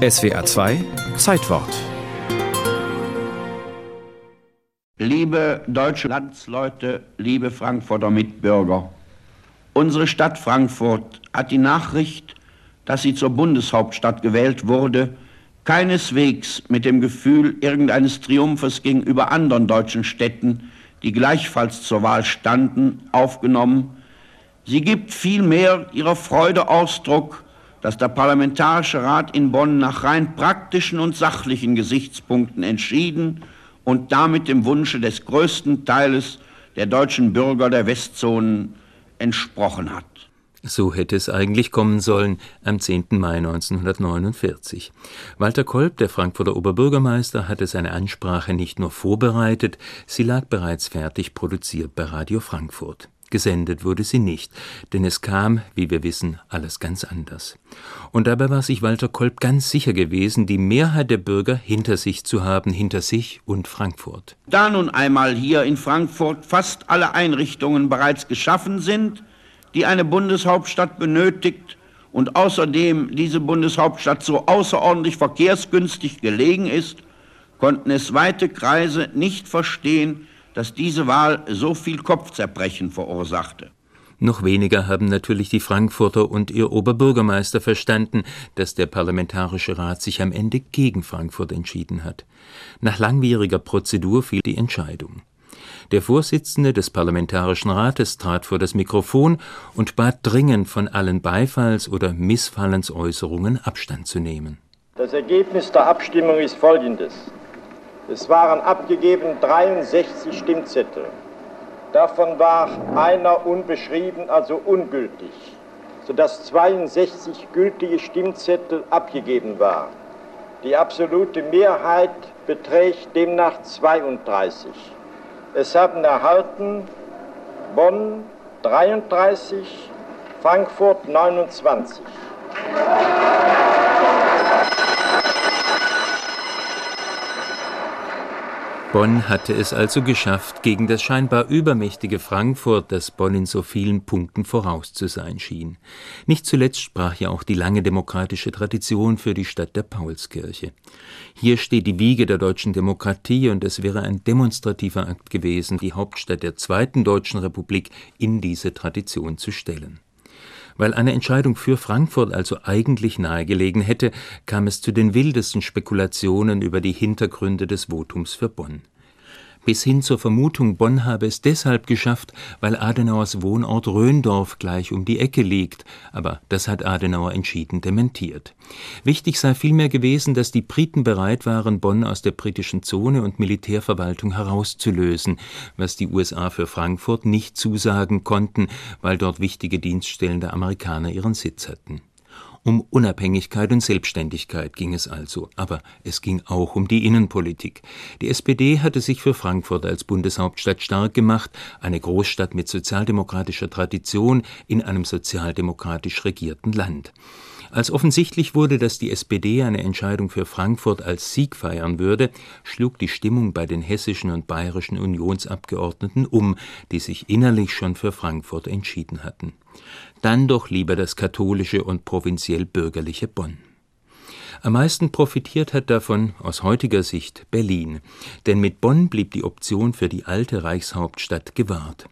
SWA 2 Zeitwort. Liebe deutsche Landsleute, liebe Frankfurter Mitbürger, unsere Stadt Frankfurt hat die Nachricht, dass sie zur Bundeshauptstadt gewählt wurde, keineswegs mit dem Gefühl irgendeines Triumphes gegenüber anderen deutschen Städten, die gleichfalls zur Wahl standen, aufgenommen. Sie gibt vielmehr ihrer Freude Ausdruck, dass der Parlamentarische Rat in Bonn nach rein praktischen und sachlichen Gesichtspunkten entschieden und damit dem Wunsche des größten Teiles der deutschen Bürger der Westzonen entsprochen hat. So hätte es eigentlich kommen sollen am 10. Mai 1949. Walter Kolb, der Frankfurter Oberbürgermeister, hatte seine Ansprache nicht nur vorbereitet, sie lag bereits fertig produziert bei Radio Frankfurt. Gesendet wurde sie nicht, denn es kam, wie wir wissen, alles ganz anders. Und dabei war sich Walter Kolb ganz sicher gewesen, die Mehrheit der Bürger hinter sich zu haben, hinter sich und Frankfurt. Da nun einmal hier in Frankfurt fast alle Einrichtungen bereits geschaffen sind, die eine Bundeshauptstadt benötigt und außerdem diese Bundeshauptstadt so außerordentlich verkehrsgünstig gelegen ist, konnten es weite Kreise nicht verstehen, dass diese Wahl so viel Kopfzerbrechen verursachte. Noch weniger haben natürlich die Frankfurter und ihr Oberbürgermeister verstanden, dass der Parlamentarische Rat sich am Ende gegen Frankfurt entschieden hat. Nach langwieriger Prozedur fiel die Entscheidung. Der Vorsitzende des Parlamentarischen Rates trat vor das Mikrofon und bat dringend von allen Beifalls- oder Missfallensäußerungen Abstand zu nehmen. Das Ergebnis der Abstimmung ist folgendes. Es waren abgegeben 63 Stimmzettel. Davon war einer unbeschrieben, also ungültig, sodass 62 gültige Stimmzettel abgegeben waren. Die absolute Mehrheit beträgt demnach 32. Es haben erhalten Bonn 33, Frankfurt 29. Bonn hatte es also geschafft, gegen das scheinbar übermächtige Frankfurt, das Bonn in so vielen Punkten voraus zu sein schien. Nicht zuletzt sprach ja auch die lange demokratische Tradition für die Stadt der Paulskirche. Hier steht die Wiege der deutschen Demokratie und es wäre ein demonstrativer Akt gewesen, die Hauptstadt der zweiten deutschen Republik in diese Tradition zu stellen. Weil eine Entscheidung für Frankfurt also eigentlich nahegelegen hätte, kam es zu den wildesten Spekulationen über die Hintergründe des Votums für Bonn bis hin zur Vermutung, Bonn habe es deshalb geschafft, weil Adenauers Wohnort Röndorf gleich um die Ecke liegt, aber das hat Adenauer entschieden dementiert. Wichtig sei vielmehr gewesen, dass die Briten bereit waren, Bonn aus der britischen Zone und Militärverwaltung herauszulösen, was die USA für Frankfurt nicht zusagen konnten, weil dort wichtige Dienststellen der Amerikaner ihren Sitz hatten. Um Unabhängigkeit und Selbstständigkeit ging es also, aber es ging auch um die Innenpolitik. Die SPD hatte sich für Frankfurt als Bundeshauptstadt stark gemacht, eine Großstadt mit sozialdemokratischer Tradition in einem sozialdemokratisch regierten Land. Als offensichtlich wurde, dass die SPD eine Entscheidung für Frankfurt als Sieg feiern würde, schlug die Stimmung bei den hessischen und bayerischen Unionsabgeordneten um, die sich innerlich schon für Frankfurt entschieden hatten dann doch lieber das katholische und provinziell bürgerliche Bonn. Am meisten profitiert hat davon aus heutiger Sicht Berlin, denn mit Bonn blieb die Option für die alte Reichshauptstadt gewahrt.